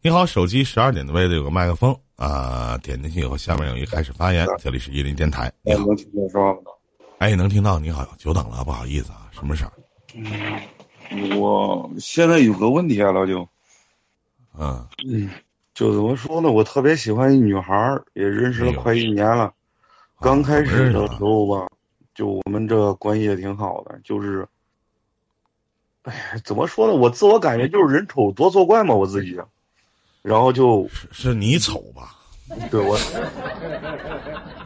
你好，手机十二点的位置有个麦克风啊，点进去以后，下面有一开始发言。这里是伊林电台。你好，能听见说话吗？哎，能听到。你好，久等了，不好意思啊，什么事儿？嗯，我现在有个问题啊，老九。嗯嗯，就怎么说呢？我特别喜欢一女孩儿，也认识了快一年了。刚开始的时候吧，就我们这关系也挺好的，就是，哎，怎么说呢？我自我感觉就是人丑多作怪嘛，我自己。然后就，是是你丑吧？对我。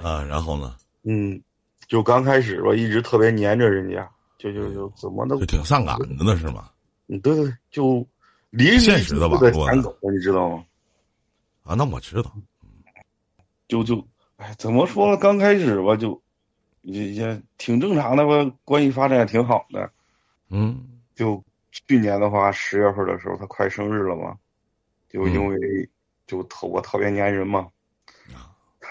啊，然后呢？嗯，就刚开始吧，一直特别粘着人家，就就就怎么都就挺上赶的呢，是吗？嗯，对对，就离现实的网络，你知道吗？啊，那我知道。就就，哎，怎么说呢？刚开始吧，就也也挺正常的吧，关系发展也挺好的。嗯。就去年的话，十月份的时候，他快生日了嘛。就因为就特我特别粘人嘛，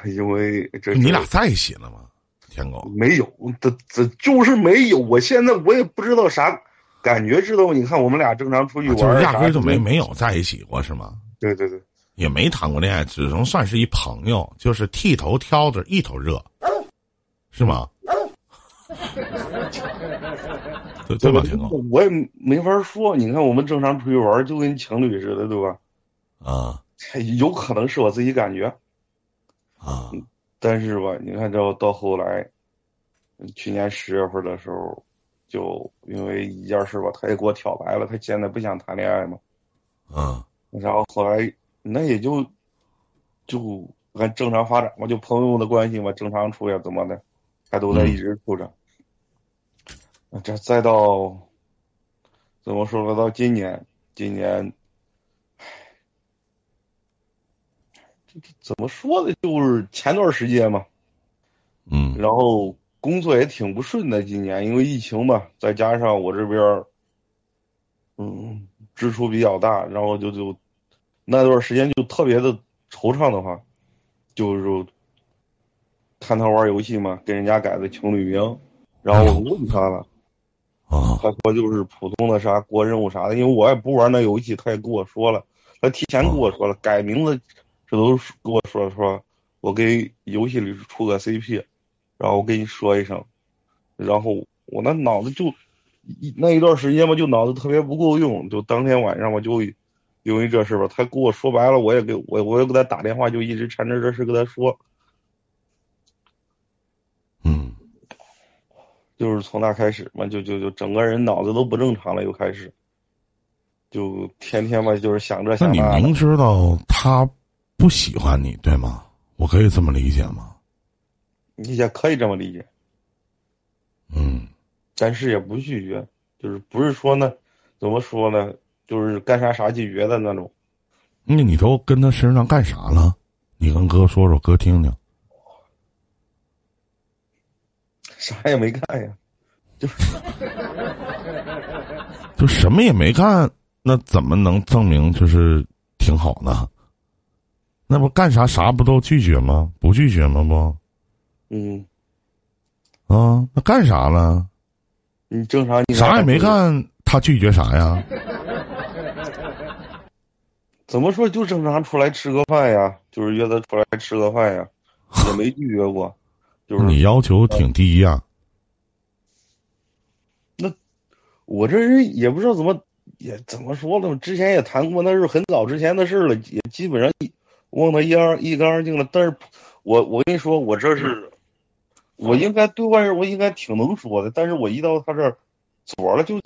因为这你俩在一起了吗？天狗没有，这这就是没有。我现在我也不知道啥感觉，知道吗？你看我们俩正常出去玩，就是压根就没没有在一起过，是吗？对对对，也没谈过恋爱，只能算是一朋友，就是剃头挑子一头热，是吗？对对吧，天狗？我也没法说。你看我们正常出去玩，就跟情侣似的，对吧？啊，有可能是我自己感觉，啊，但是吧，你看这到后来，去年十月份的时候，就因为一件事吧，他也给我挑白了，他现在不想谈恋爱嘛，啊，然后后来那也就就按正常发展嘛，就朋友的关系嘛，正常处呀，怎么的，还都在一直处着，这再到怎么说呢？到今年，今年。怎么说呢？就是前段时间嘛，嗯，然后工作也挺不顺的。今年因为疫情嘛，再加上我这边，嗯，支出比较大，然后就就那段时间就特别的惆怅的话，就是看他玩游戏嘛，给人家改的情侣名，然后我问他了，啊，他说就是普通的啥过任务啥的，因为我也不玩那游戏，他也跟我说了，他提前跟我说了改名字。这都是跟我说说，我给游戏里出个 CP，然后我跟你说一声，然后我那脑子就一那一段时间吧，就脑子特别不够用，就当天晚上我就因为这事吧，他跟我说白了，我也给我我也给他打电话，就一直缠着这事跟他说，嗯，就是从那开始嘛，就就就整个人脑子都不正常了，又开始，就天天吧，就是想着想那。你明知道他。不喜欢你，对吗？我可以这么理解吗？你也可以这么理解。嗯，但是也不拒绝，就是不是说呢，怎么说呢？就是干啥啥拒绝的那种。那你都跟他身上干啥了？你跟哥说说，哥听听。啥也没干呀，就是，就什么也没干，那怎么能证明就是挺好呢？那不干啥啥不都拒绝吗？不拒绝吗？不，嗯，啊，那干啥了？你正常，你啥也没干，他拒绝啥呀？怎么说就正常出来吃个饭呀？就是约他出来吃个饭呀，也没拒绝过。就是你要求挺低呀。那我这人也不知道怎么也怎么说呢？之前也谈过，那是很早之前的事了，也基本上。问他一二一干二净了，但是，我我跟你说，我这是，我应该对外人我应该挺能说的，但是我一到他这儿，左了就，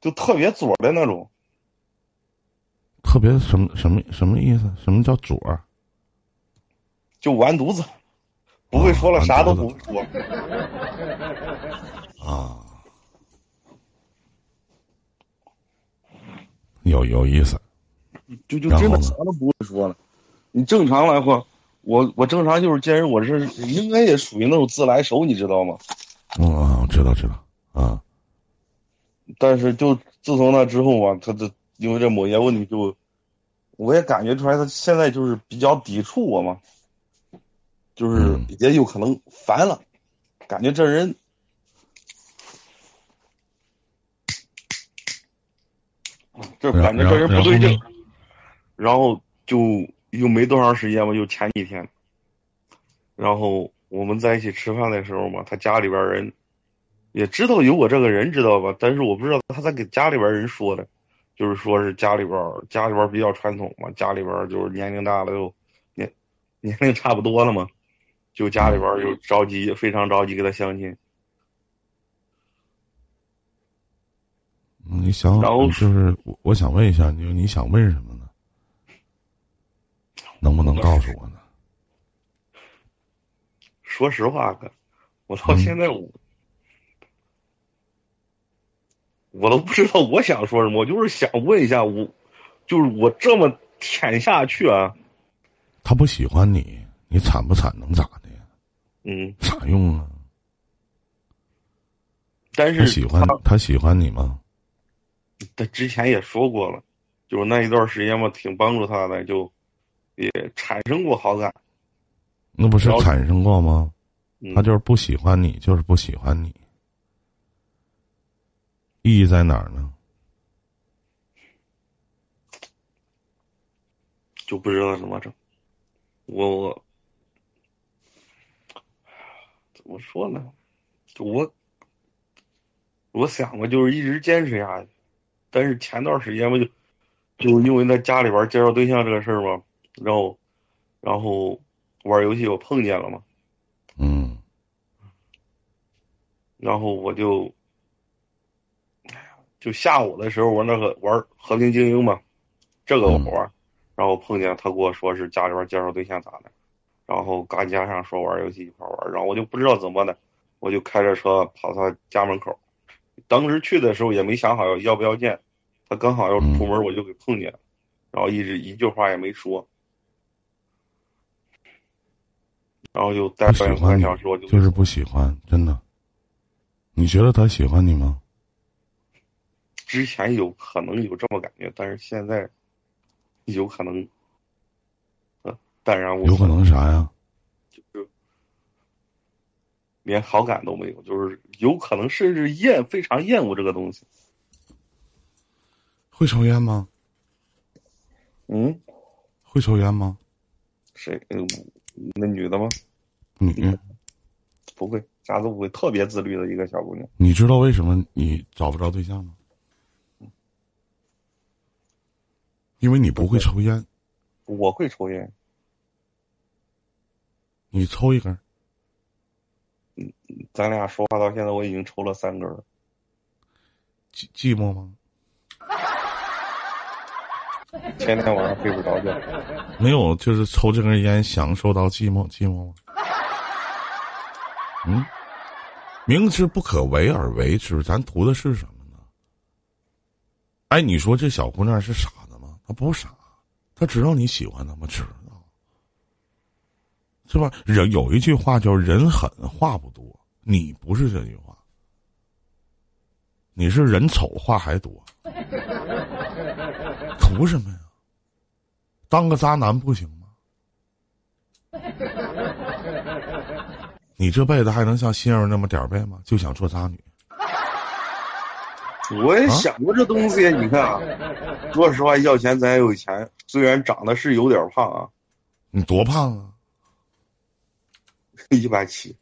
就特别左的那种，特别什么什么什么意思？什么叫左？就完犊子，不会说了，啥都不会说。啊，有有意思，就就真的啥都不会说了。你正常来话，我我正常就是见人，我是应该也属于那种自来熟，你知道吗？嗯，知道知道啊。但是就自从那之后吧，他这因为这某些问题，就我也感觉出来，他现在就是比较抵触我嘛，就是也有可能烦了，感觉这人，这感觉这人不对劲。然后就又没多长时间吧，就前几天，然后我们在一起吃饭的时候嘛，他家里边人也知道有我这个人，知道吧？但是我不知道他在给家里边人说的，就是说是家里边家里边比较传统嘛，家里边就是年龄大了又年年龄差不多了嘛，就家里边就着急，非常着急给他相亲。你想，然后就是我我想问一下，你你想问什么呢？能不能告诉我呢？说实话，哥，我到现在我、我都不知道我想说什么，我就是想问一下，我就是我这么舔下去啊，他不喜欢你，你惨不惨能咋的呀？嗯，啥用啊？但是他喜欢他喜欢你吗？他之前也说过了，就是那一段时间嘛，挺帮助他的，就也产生过好感。那不是产生过吗？嗯、他就是不喜欢你，就是不喜欢你。意义在哪儿呢？就不知道怎么整。我我怎么说呢？就我我想过，就是一直坚持下去。但是前段时间不，就就因为在家里边介绍对象这个事儿嘛，然后然后玩游戏我碰见了嘛，嗯。然后我就，哎呀，就下午的时候玩那个玩和平精英嘛，这个我玩，然后碰见他跟我说是家里边介绍对象咋的，然后刚加上说玩游戏一块玩，然后我就不知道怎么的，我就开着车跑他家门口，当时去的时候也没想好要要不要见，他刚好要出门我就给碰见了，然后一直一句话也没说，然后就待不喜半欢你半小时我就就是不喜欢，真的。你觉得他喜欢你吗？之前有可能有这么感觉，但是现在有可能，呃，淡然无有可能啥呀？就是连好感都没有，就是有可能甚至厌非常厌恶这个东西。会抽烟吗？嗯，会抽烟吗？谁？嗯，那女的吗？女，不会，啥都不会，特别自律的一个小姑娘。你知道为什么你找不着对象吗？因为你不会抽烟，我会抽烟，你抽一根儿，咱俩说话到现在，我已经抽了三根了。寂寂寞吗？前天晚上睡不着觉。没有，就是抽这根烟享受到寂寞寂寞吗？嗯，明知不可为而为之，咱图的是什么呢？哎，你说这小姑娘是傻子吗？她不傻，她知道你喜欢她吗？知道，是吧？人有一句话叫“人狠话不多”，你不是这句话，你是人丑话还多，图什么呀？当个渣男不行吗？你这辈子还能像心儿那么点儿背吗？就想做渣女？我也想过这东西，你看啊，说实话，要钱咱也有钱，虽然长得是有点胖啊，你多胖啊？一百七，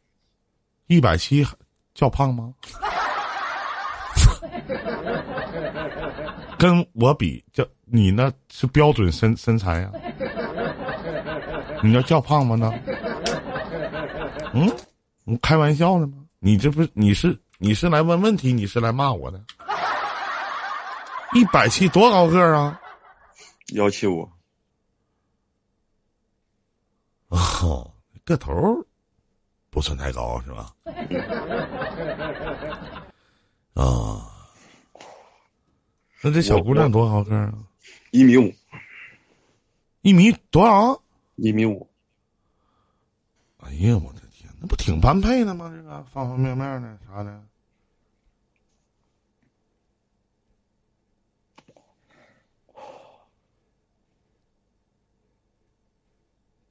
一百七叫胖吗？跟我比，叫你那是标准身身材呀、你要叫胖吗？那？嗯，你开玩笑呢吗？你这不是你是你是来问问题，你是来骂我的？一百七多高个儿啊？幺七五，哦，个头儿不算太高是吧？啊，那这小姑娘多高个儿啊？一米五，一米多少？一米五，哎呀，我的天，那不挺般配的吗？这个方方面面的啥的，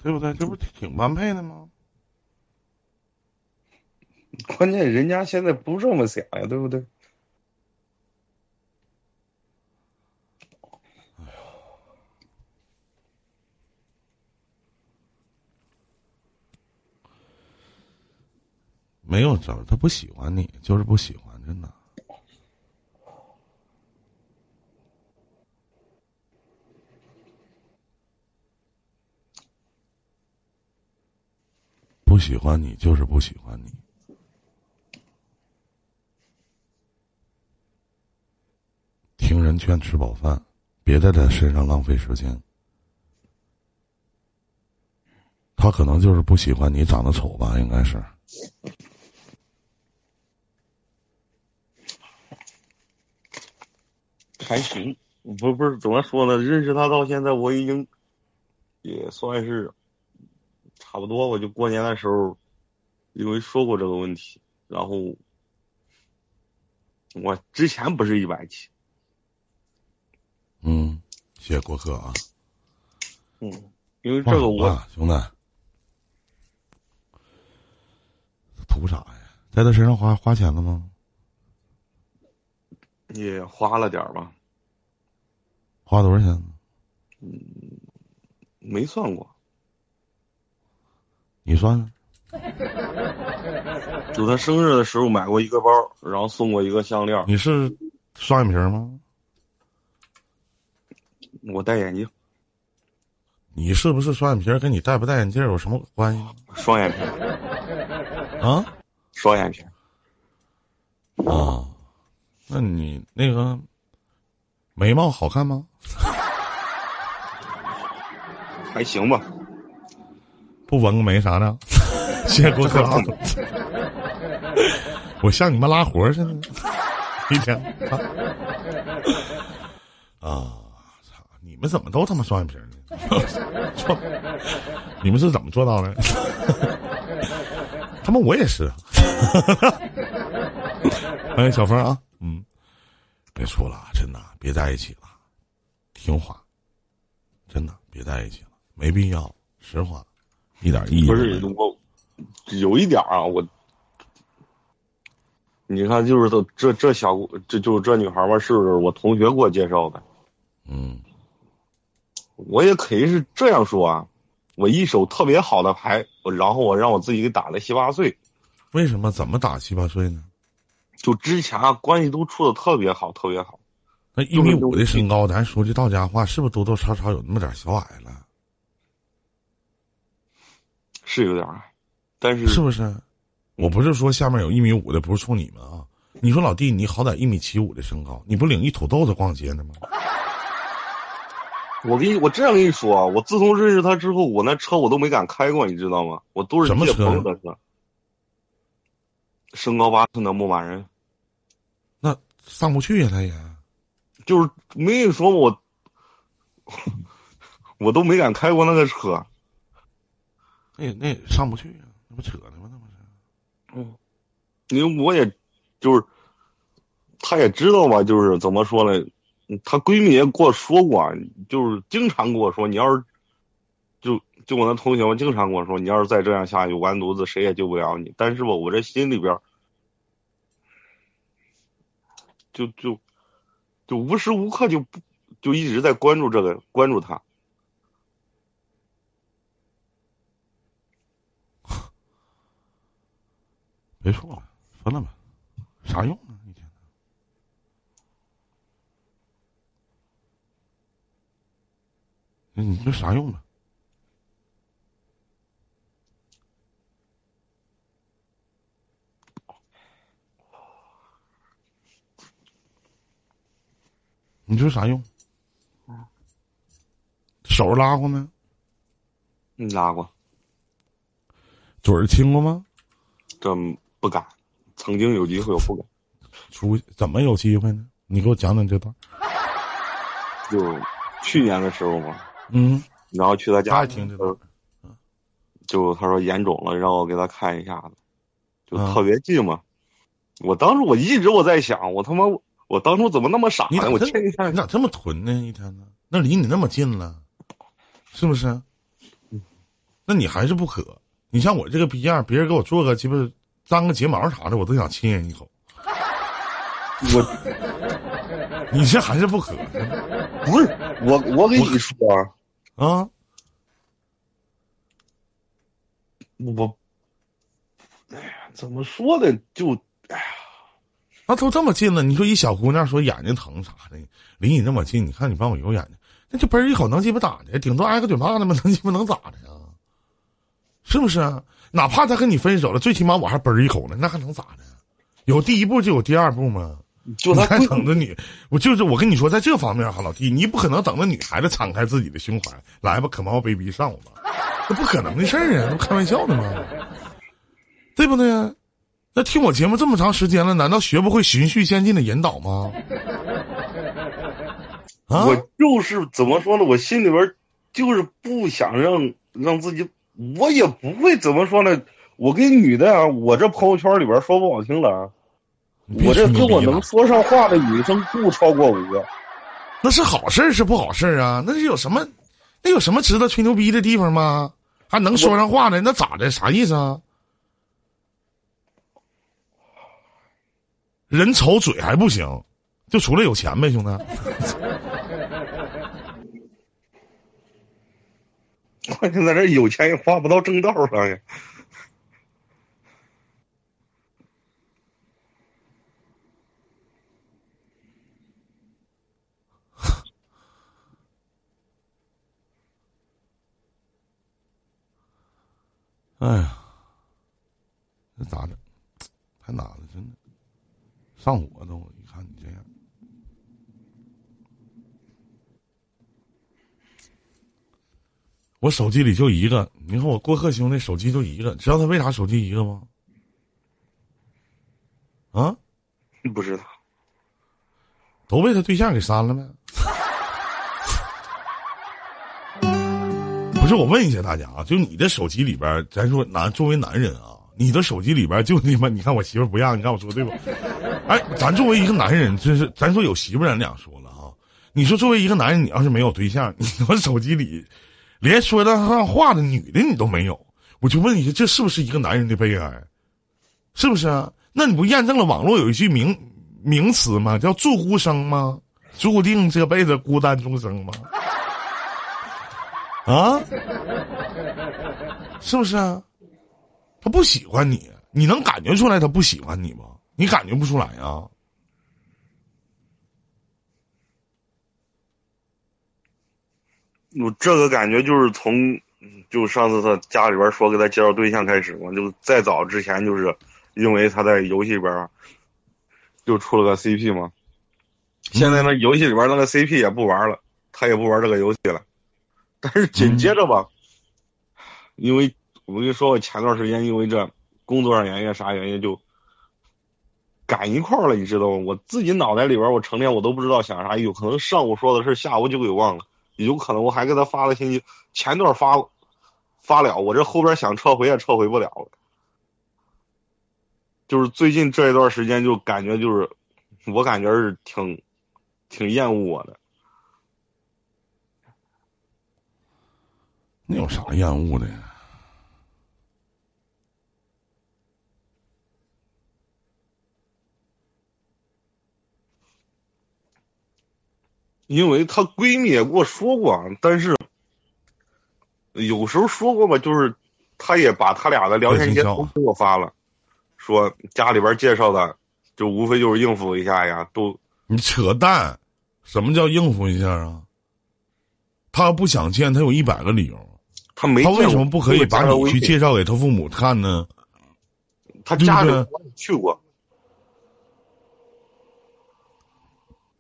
对不对？这不挺般配的吗？关键人家现在不这么想呀，对不对？没有怎么，他不喜欢你，就是不喜欢，真的。不喜欢你，就是不喜欢你。听人劝，吃饱饭，别在他身上浪费时间。他可能就是不喜欢你长得丑吧，应该是。还行，不不是怎么说呢？认识他到现在，我已经也算是差不多。我就过年的时候，因为说过这个问题，然后我之前不是一百七。嗯，谢谢过客啊。嗯，因为这个我兄弟图啥呀？在他身上花花钱了吗？也花了点吧。花多少钱？嗯，没算过。你算？就他生日的时候买过一个包，然后送过一个项链。你是双眼皮吗？我戴眼镜。你是不是双眼皮？跟你戴不戴眼镜有什么关系？双眼皮。啊？双眼皮。啊？那你那个眉毛好看吗？还行吧。不纹个眉啥的？谢谢郭客。我像你们拉活似的，一天啊。你们怎么都他妈双眼皮呢？做，你们是怎么做到的？他妈我也是。欢迎小峰啊，嗯，别说了，真的别在一起了，听话，真的别在一起了，没必要，实话，一点意义不是我，有一点啊，我，你看，就是这这这小，这就是这女孩吧，是我同学给我介绍的，嗯。我也可以是这样说啊，我一手特别好的牌，然后我让我自己给打了七八岁。为什么？怎么打七八岁呢？就之前啊，关系都处的特别好，特别好。那一米五的身高，咱说句到家话，是不是多多少少有那么点小矮了？是有点矮，但是是不是？我不是说下面有一米五的不是冲你们啊。你说老弟，你好歹一米七五的身高，你不领一土豆子逛街呢吗？我跟你，我这样跟你说啊，我自从认识他之后，我那车我都没敢开过，你知道吗？我都是借朋友的车。身高八寸的牧马人，那上不去呀，他也。就是没跟你说我，我都没敢开过那个车。那那上不去呀，那不扯呢吗？那不是。嗯，因为我也，就是，她也知道吧，就是怎么说呢？她闺蜜也跟我说过，就是经常跟我说，你要是，就就我那同学们经常跟我说，你要是再这样下去，完犊子谁也救不了你。但是吧，我这心里边，就就就无时无刻就不就一直在关注这个，关注他。别说了，分了吧，啥用啊一天？你这啥用呢？你说啥用？手拉过没？你拉过。嘴儿亲过吗？这不敢。曾经有机会，我不敢。出怎么有机会呢？你给我讲讲这段。就去年的时候嘛。嗯，然后去他家，听就他说眼肿了，让我给他看一下子，就特别近嘛。我当时我一直我在想，我他妈我当初怎么那么傻呢？我天一天你咋这么囤呢？一天呢？那离你那么近了，是不是？那你还是不渴。你像我这个逼样，别人给我做个鸡巴粘个睫毛啥的，我都想亲人一口。我，你这还是不渴。不是我，我跟你说。啊！我哎呀，怎么说呢？就那都这么近了，你说一小姑娘说眼睛疼啥的，离你那么近，你看你帮我揉眼睛，那就嘣一口能鸡巴咋的？顶多挨个嘴巴子嘛，能鸡巴能咋的呀？是不是啊？哪怕他跟你分手了，最起码我还嘣一口呢，那还能咋的？有第一步就有第二步吗？就他还等着你，我就是我跟你说，在这方面哈，老弟，你不可能等着女孩子敞开自己的胸怀，来吧，come on baby，上我吧，那不可能的事儿啊，那不开玩笑的吗？对不对？那听我节目这么长时间了，难道学不会循序渐进的引导吗？啊，我就是怎么说呢？我心里边就是不想让让自己，我也不会怎么说呢。我跟女的啊，我这朋友圈里边说不好听了啊，我这跟我能说上话的女生不超过五个。那是好事是不好事啊？那是有什么？那有什么值得吹牛逼的地方吗？还能说上话的？那咋的？啥意思啊？人丑嘴还不行，就除了有钱呗，兄弟。关键在这有钱也花不到正道上呀。哎呀，那咋整？太难了，真的。上火都，一看你这样，我手机里就一个。你看我郭鹤兄弟手机就一个，知道他为啥手机一个吗？啊？不知道，都被他对象给删了呗。不是，我问一下大家啊，就你的手机里边，咱说男作为男人啊，你的手机里边就你妈，你看我媳妇不让，你看我说对不？哎，咱作为一个男人，真是咱说有媳妇咱两说了啊。你说作为一个男人，你要是没有对象，你他妈手机里连说得上话的女的你都没有，我就问一下，这是不是一个男人的悲哀？是不是啊？那你不验证了网络有一句名名词吗？叫“注孤生”吗？注定这辈子孤单终生吗？啊，是不是啊？他不喜欢你，你能感觉出来他不喜欢你吗？你感觉不出来啊？我这个感觉就是从，就上次他家里边说给他介绍对象开始嘛，就再早之前就是因为他在游戏里边就出了个 CP 嘛，现在那游戏里边那个 CP 也不玩了，他也不玩这个游戏了，但是紧接着吧，因为我跟你说，我前段时间因为这工作上原因啥原因就赶一块儿了，你知道吗？我自己脑袋里边我成天我都不知道想啥，有可能上午说的事下午就给忘了。有可能我还给他发了信息，前段发发了，我这后边想撤回也撤回不了了。就是最近这一段时间，就感觉就是，我感觉是挺挺厌恶我的。那有啥厌恶的呀？因为她闺蜜也跟我说过，但是有时候说过吧，就是她也把她俩的聊天截图给我发了，说家里边介绍的，就无非就是应付一下呀，都你扯淡，什么叫应付一下啊？他不想见，他有一百个理由。她没他为什么不可以把你去介绍给他父母看呢？他家里去过。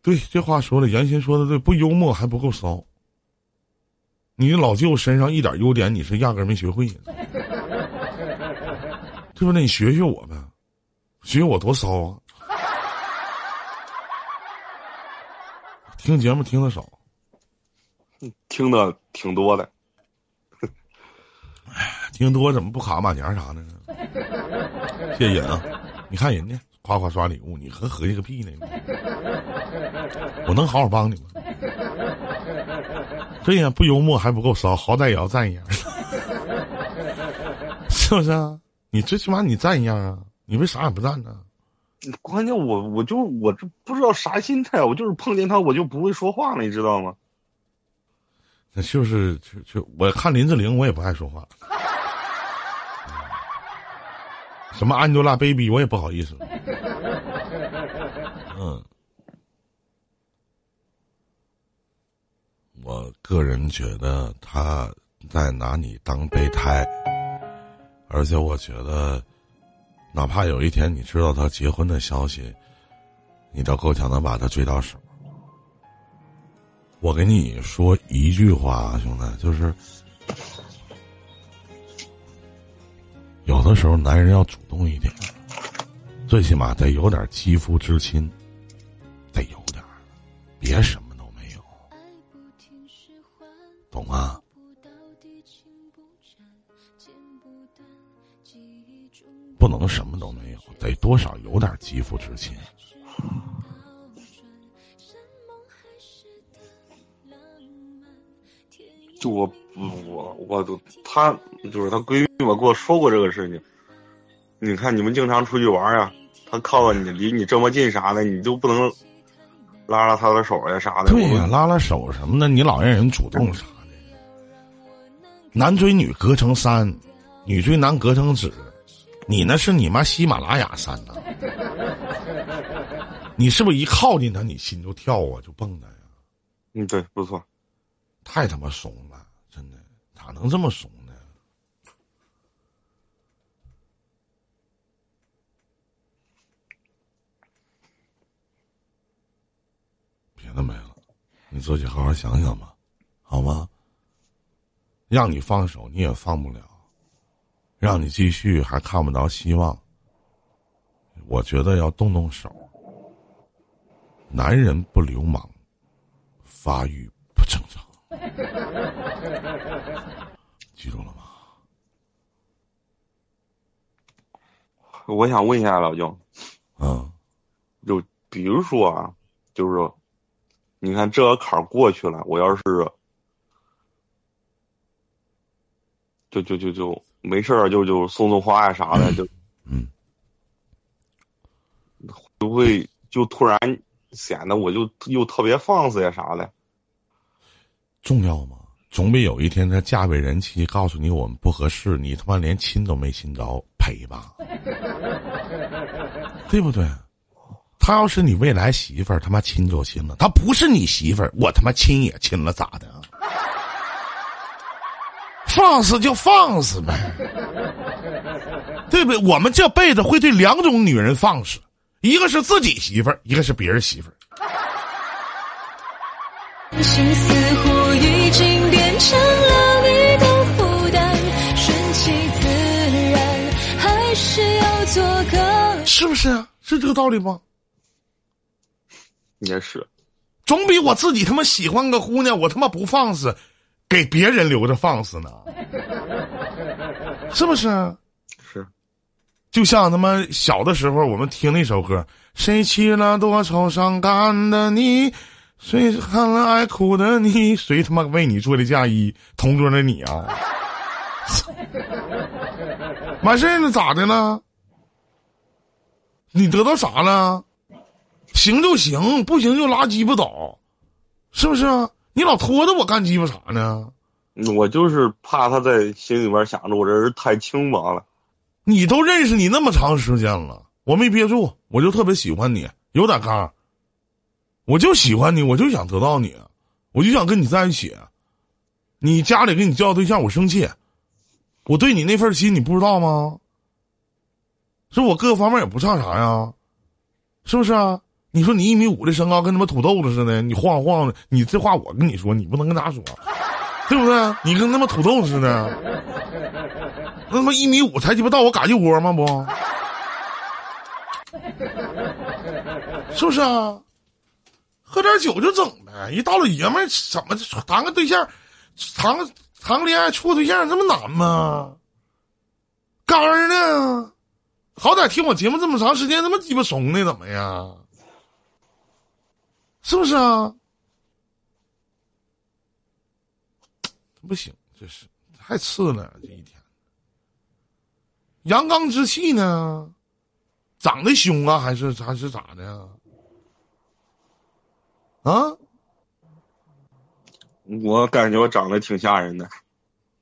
对，这话说的，原先说的对，不幽默还不够骚。你老舅身上一点优点你是压根没学会，对不对？你学学我呗，学学我多骚啊！听节目听的少，听的挺多的。哎，听多怎么不卡马甲啥的呢？谢谢啊！你看人家。夸夸刷礼物，你和合计个屁呢？我能好好帮你吗？对呀，不幽默还不够骚，好歹也要赞一样，是不是啊？你最起码你赞一样啊！你为啥也不赞呢？关键我我就我这不知道啥心态，我就是碰见他我就不会说话了，你知道吗？那就是就就我看林志玲，我也不爱说话。什么 Angelababy，我也不好意思。嗯，我个人觉得他在拿你当备胎，而且我觉得，哪怕有一天你知道他结婚的消息，你都够呛能把他追到手。我给你说一句话，兄弟，就是有的时候男人要主动一点，最起码得有点肌肤之亲，得有点，别什么都没有，懂吗？不能什么都没有，得多少有点肌肤之亲。就我我我都他就是她闺蜜嘛，跟我说过这个事情。你看你们经常出去玩呀，她靠你离你这么近啥的，你就不能拉拉她的手呀啥的？对呀，拉拉手什么的，你老让人主动啥的。男追女隔层山，女追男隔层纸，你那是你妈喜马拉雅山呐！你是不是一靠近他，你心就跳啊，就蹦的呀？嗯，对，不错。太他妈怂了，真的，咋能这么怂呢？别的没了，你自己好好想想吧，好吗？让你放手你也放不了，让你继续还看不着希望。我觉得要动动手，男人不流氓，发育不正常。记住了吗？我想问一下老舅，嗯，就比如说啊，就是说，你看这个坎儿过去了，我要是就就就就没事儿，就就送送花呀啥的，就嗯，会不会就突然显得我就又特别放肆呀啥的？重要吗？总比有一天他嫁为人妻，告诉你我们不合适，你他妈连亲都没亲着，赔吧？对不对？他要是你未来媳妇儿，他妈亲就亲了；他不是你媳妇儿，我他妈亲也亲了，咋的？放肆就放肆呗，对不对？我们这辈子会对两种女人放肆，一个是自己媳妇儿，一个是别人媳妇儿。心似乎已经变成了你的负担，顺其自然，还是要做个？是不是啊？是这个道理吗？也是，总比我自己他妈喜欢个姑娘，我他妈不放肆，给别人留着放肆呢，是不是？是，就像他妈小的时候，我们听那首歌，谁娶了多愁善感的你，谁看了爱哭的你，谁他妈为你做的嫁衣，同桌的你啊，完事儿了咋的了？你得到啥了？行就行，不行就拉鸡巴倒，是不是啊？你老拖着我干鸡巴啥呢？我就是怕他在心里边想着我这人太轻薄了。你都认识你那么长时间了，我没憋住，我就特别喜欢你，有点刚。我就喜欢你，我就想得到你，我就想跟你在一起。你家里给你介绍对象，我生气。我对你那份心，你不知道吗？是我各个方面也不差啥呀，是不是啊？你说你一米五的身高跟他妈土豆子似的，你晃晃的，你这话我跟你说，你不能跟他说，对不对？你跟他妈土豆似的，那他妈一米五才鸡巴到我嘎叽窝吗？不，是不是啊？喝点酒就整呗，一大老爷们儿怎么谈个对象，谈个谈个恋爱处个对象这么难吗？干儿呢？好歹听我节目这么长时间，他妈鸡巴怂的怎么样？是不是啊？不行，这是太次了，这一天。阳刚之气呢？长得凶啊，还是还是咋的？啊？我感觉我长得挺吓人的，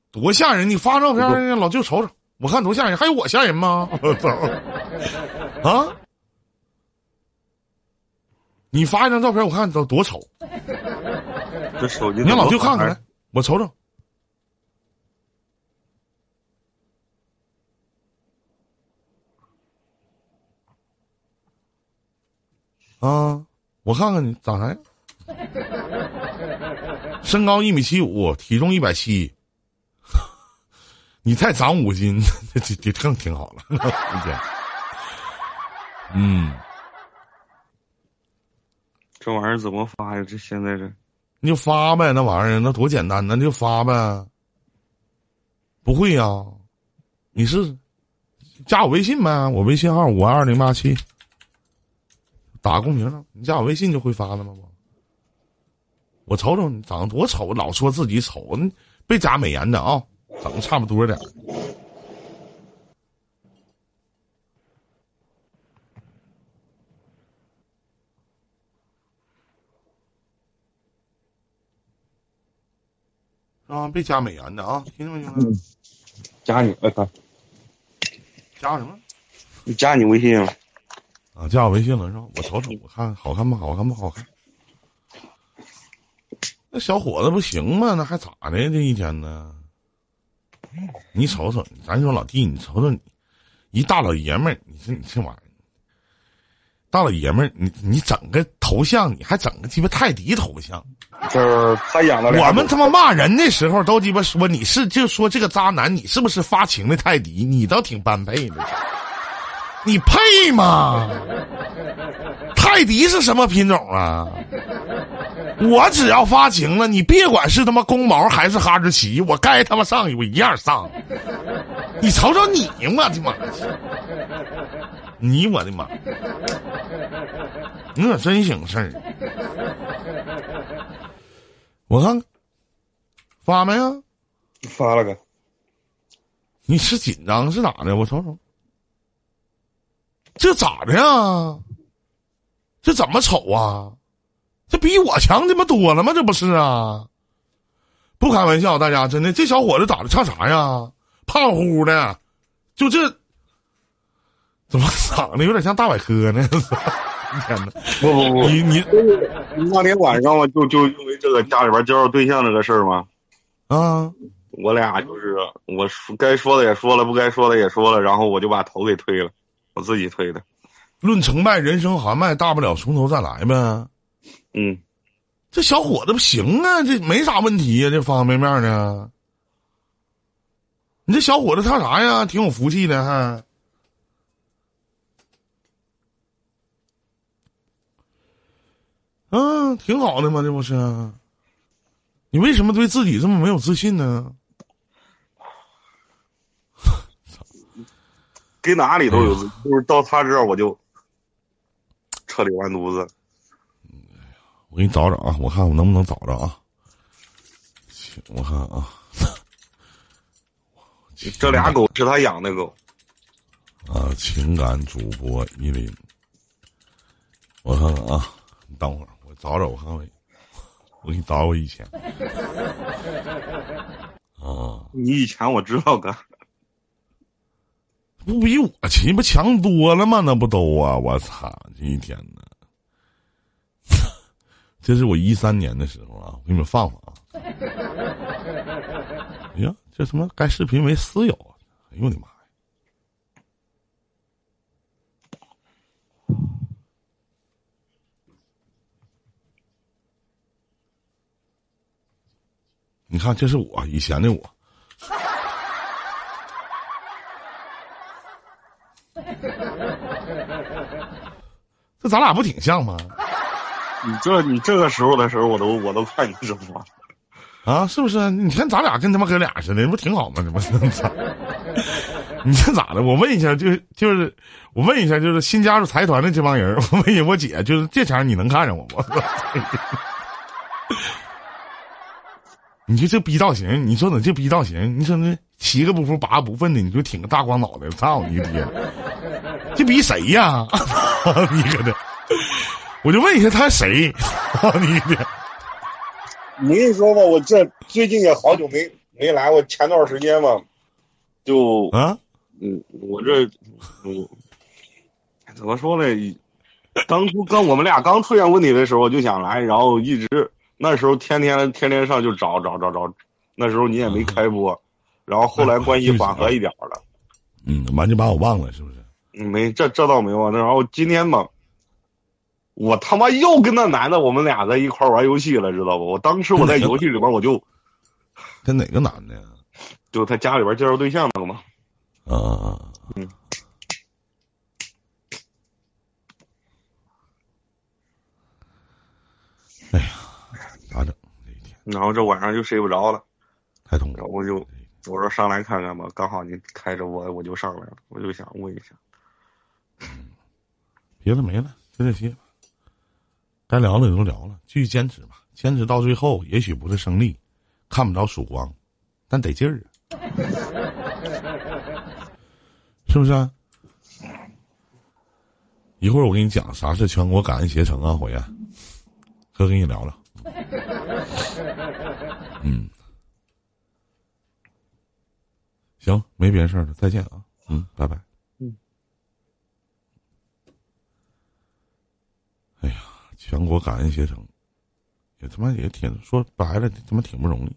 多吓人！你发照片让老舅瞅瞅，我看多吓人，还有我吓人吗？啊！你发一张照片，我看都多丑。这手机你让老舅看看来，我瞅瞅。啊，我看看你长啥样？身高一米七五，体重一百七，你再长五斤，这这这更挺好了。嗯，这玩意儿怎么发呀？这现在这你就发呗，那玩意儿那多简单，那就发呗。不会呀、你是加我微信呗？我微信号五二零八七，打公屏上，你加我微信就会发了吗？我我瞅瞅你长得多丑，老说自己丑，你别加美颜的啊，长得差不多点儿。啊，别加美颜的啊，听见没，兄弟？加你，我靠，加什么？你加你微信了？啊，加我微信了是吧？我瞅瞅，我看好看不好看不好看？那小伙子不行吗？那还咋的？这一天呢？你瞅瞅，咱说老弟，你瞅瞅你，一大老爷们儿，你说你这玩意儿，大老爷们儿，你你整个头像，你还整个鸡巴泰迪头像？就是他养的我们他妈骂人的时候都鸡巴说你是就说这个渣男，你是不是发情的泰迪？你倒挺般配的，你配吗？泰迪是什么品种啊？我只要发情了，你别管是他妈公毛还是哈士奇，我该他妈上我一样上。你瞅瞅你，我的妈！你我的妈！你可真省事儿。我看看发没啊？发了个，你是紧张是咋的？我瞅瞅，这咋的呀？这怎么丑啊？这比我强他妈多了吗？这不是啊？不开玩笑，大家真的，这小伙子长得像啥呀？胖乎乎的，就这，怎么长得有点像大百科呢？天哪！不不不，你你那天晚上我就就因为这个家里边介绍对象这个事儿嘛，啊，我俩就是我说该说的也说了，不该说的也说了，然后我就把头给推了，我自己推的。论成败，人生豪迈，大不了从头再来呗。嗯，这小伙子不行啊，这没啥问题呀、这方方面面的。你这小伙子他啥呀？挺有福气的，还。嗯、挺好的嘛，这不是？你为什么对自己这么没有自信呢？给哪里都有，就是到他这儿我就彻底完犊子。我给你找找啊，我看我能不能找着啊。行我看啊，这俩狗是他养的狗，啊，情感主播依林，我看看啊，你等会儿，我找找，我看看，我给你找我以前。啊，你以前我知道哥，不比我鸡巴强多了吗？那不都啊！我操，这一天呢，这是我一三年的时候啊，我给你们放放啊。哎呀，这他妈该视频为私有啊！哎呦我的妈呀！你看，这是我以前的我。这咱俩不挺像吗？你这你这个时候的时候，我都我都看你直播。啊，是不是？你看咱俩跟他妈哥俩似的，不挺好吗？这不是？你这咋的？我问一下，就就是，我问一下，就是新加入财团的这帮人，我问一下我姐，就是这前你能看上我不？你说这逼造型，你说你这逼造型，你说那七个不服八个不忿的，你就挺个大光脑袋，操你爹！这逼谁呀？你搁这，我就问一下他谁？你爹！我跟你说吧，我这最近也好久没没来，我前段时间嘛，就啊嗯，我这，嗯，怎么说呢？当初跟我们俩刚出现问题的时候，我就想来，然后一直那时候天天天天上就找找找找，那时候你也没开播，然后后来关系缓和一点了。嗯，完就把我忘了，是不是？没，这这倒没有。然后今天嘛，我他妈又跟那男的我们俩在一块玩游戏了，知道不？我当时我在游戏里边我就跟哪个男的呀？就他家里边介绍对象那个嘛。啊啊啊！嗯。咋整？这一天然后这晚上就睡不着了，太痛苦然后。我就我说上来看看吧，刚好你开着我，我就上来了，我就想问一下。别的没了，就这些吧。该聊的也都聊了，继续坚持吧。坚持到最后，也许不是胜利，看不着曙光，但得劲儿啊，是不是、啊？一会儿我给你讲啥是全国感恩携程啊，火焰，哥跟你聊聊。嗯，行，没别的事儿了，再见啊，嗯，拜拜。嗯。哎呀，全国感恩携程，也他妈也挺说白了，他妈挺不容易。